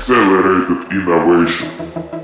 Accelerated Innovation.